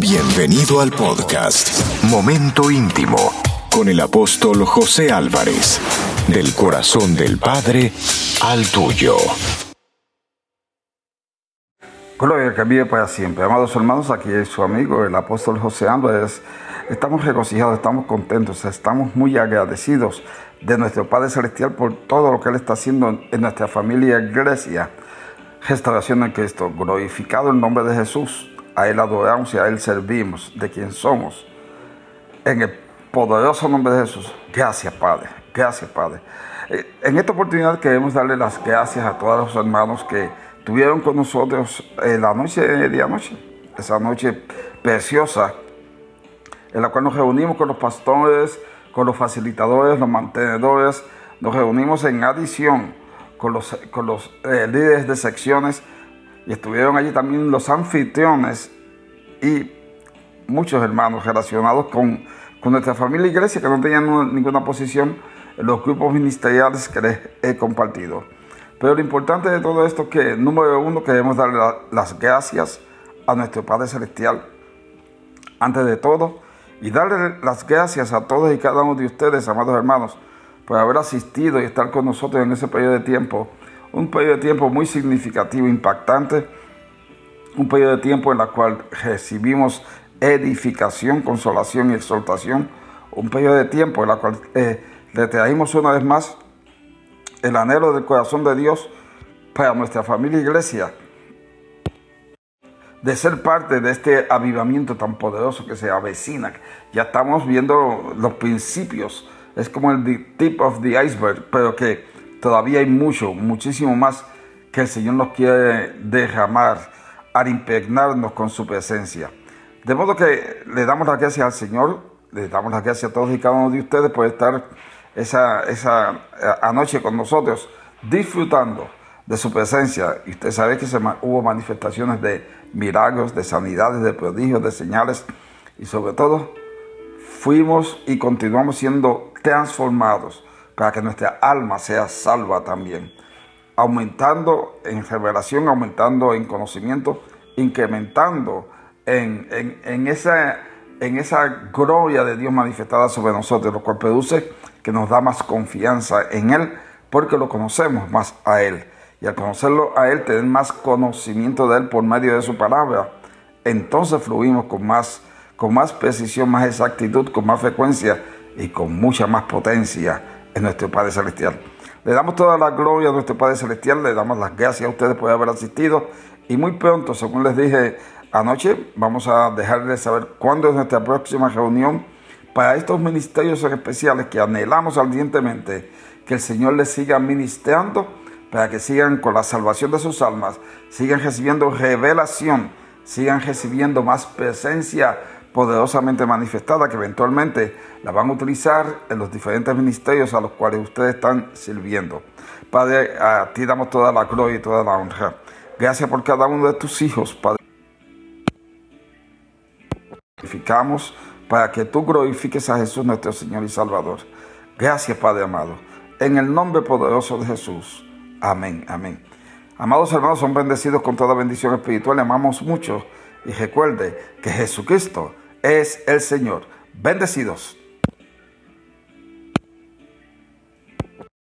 Bienvenido al podcast Momento Íntimo con el apóstol José Álvarez, del corazón del Padre al tuyo. Gloria que vive para siempre. Amados hermanos, aquí es su amigo, el apóstol José Álvarez. Estamos regocijados, estamos contentos, estamos muy agradecidos de nuestro Padre Celestial por todo lo que Él está haciendo en nuestra familia iglesia. Restauración en Cristo, glorificado el nombre de Jesús. A Él adoramos y a Él servimos, de quien somos. En el poderoso nombre de Jesús. Gracias, Padre. Gracias, Padre. Eh, en esta oportunidad queremos darle las gracias a todos los hermanos que tuvieron con nosotros la noche de anoche, esa noche preciosa, en la cual nos reunimos con los pastores, con los facilitadores, los mantenedores, nos reunimos en adición con los, con los eh, líderes de secciones y estuvieron allí también los anfitriones y muchos hermanos relacionados con, con nuestra familia y iglesia que no tenían ninguna posición en los grupos ministeriales que les he compartido. Pero lo importante de todo esto es que, número uno, queremos darle las gracias a nuestro Padre Celestial, antes de todo, y darle las gracias a todos y cada uno de ustedes, amados hermanos, por haber asistido y estar con nosotros en ese periodo de tiempo. Un periodo de tiempo muy significativo, impactante. Un periodo de tiempo en el cual recibimos edificación, consolación y exaltación. Un periodo de tiempo en el cual eh, le una vez más el anhelo del corazón de Dios para nuestra familia e iglesia de ser parte de este avivamiento tan poderoso que se avecina. Ya estamos viendo los principios es como el tip of the iceberg, pero que todavía hay mucho, muchísimo más que el Señor nos quiere derramar al impregnarnos con su presencia. De modo que le damos las gracias al Señor, le damos las gracias a todos y cada uno de ustedes por estar esa, esa eh, anoche con nosotros, disfrutando de su presencia. Y usted sabe que hubo manifestaciones de milagros, de sanidades, de prodigios, de señales y sobre todo fuimos y continuamos siendo transformados para que nuestra alma sea salva también, aumentando en revelación, aumentando en conocimiento, incrementando en, en, esa, en esa gloria de Dios manifestada sobre nosotros, lo cual produce que nos da más confianza en Él, porque lo conocemos más a Él. Y al conocerlo a Él, tener más conocimiento de Él por medio de su palabra, entonces fluimos con más con más precisión, más exactitud, con más frecuencia y con mucha más potencia en nuestro Padre Celestial. Le damos toda la gloria a nuestro Padre Celestial, le damos las gracias a ustedes por haber asistido y muy pronto, según les dije anoche, vamos a dejarles saber cuándo es nuestra próxima reunión para estos ministerios especiales que anhelamos ardientemente que el Señor les siga ministrando para que sigan con la salvación de sus almas, sigan recibiendo revelación, sigan recibiendo más presencia poderosamente manifestada que eventualmente la van a utilizar en los diferentes ministerios a los cuales ustedes están sirviendo. Padre, a ti damos toda la gloria y toda la honra. Gracias por cada uno de tus hijos, Padre. Glorificamos para que tú glorifiques a Jesús nuestro Señor y Salvador. Gracias, Padre amado. En el nombre poderoso de Jesús. Amén, amén. Amados hermanos, son bendecidos con toda bendición espiritual. Le amamos mucho. Y recuerde que Jesucristo es el Señor. Bendecidos.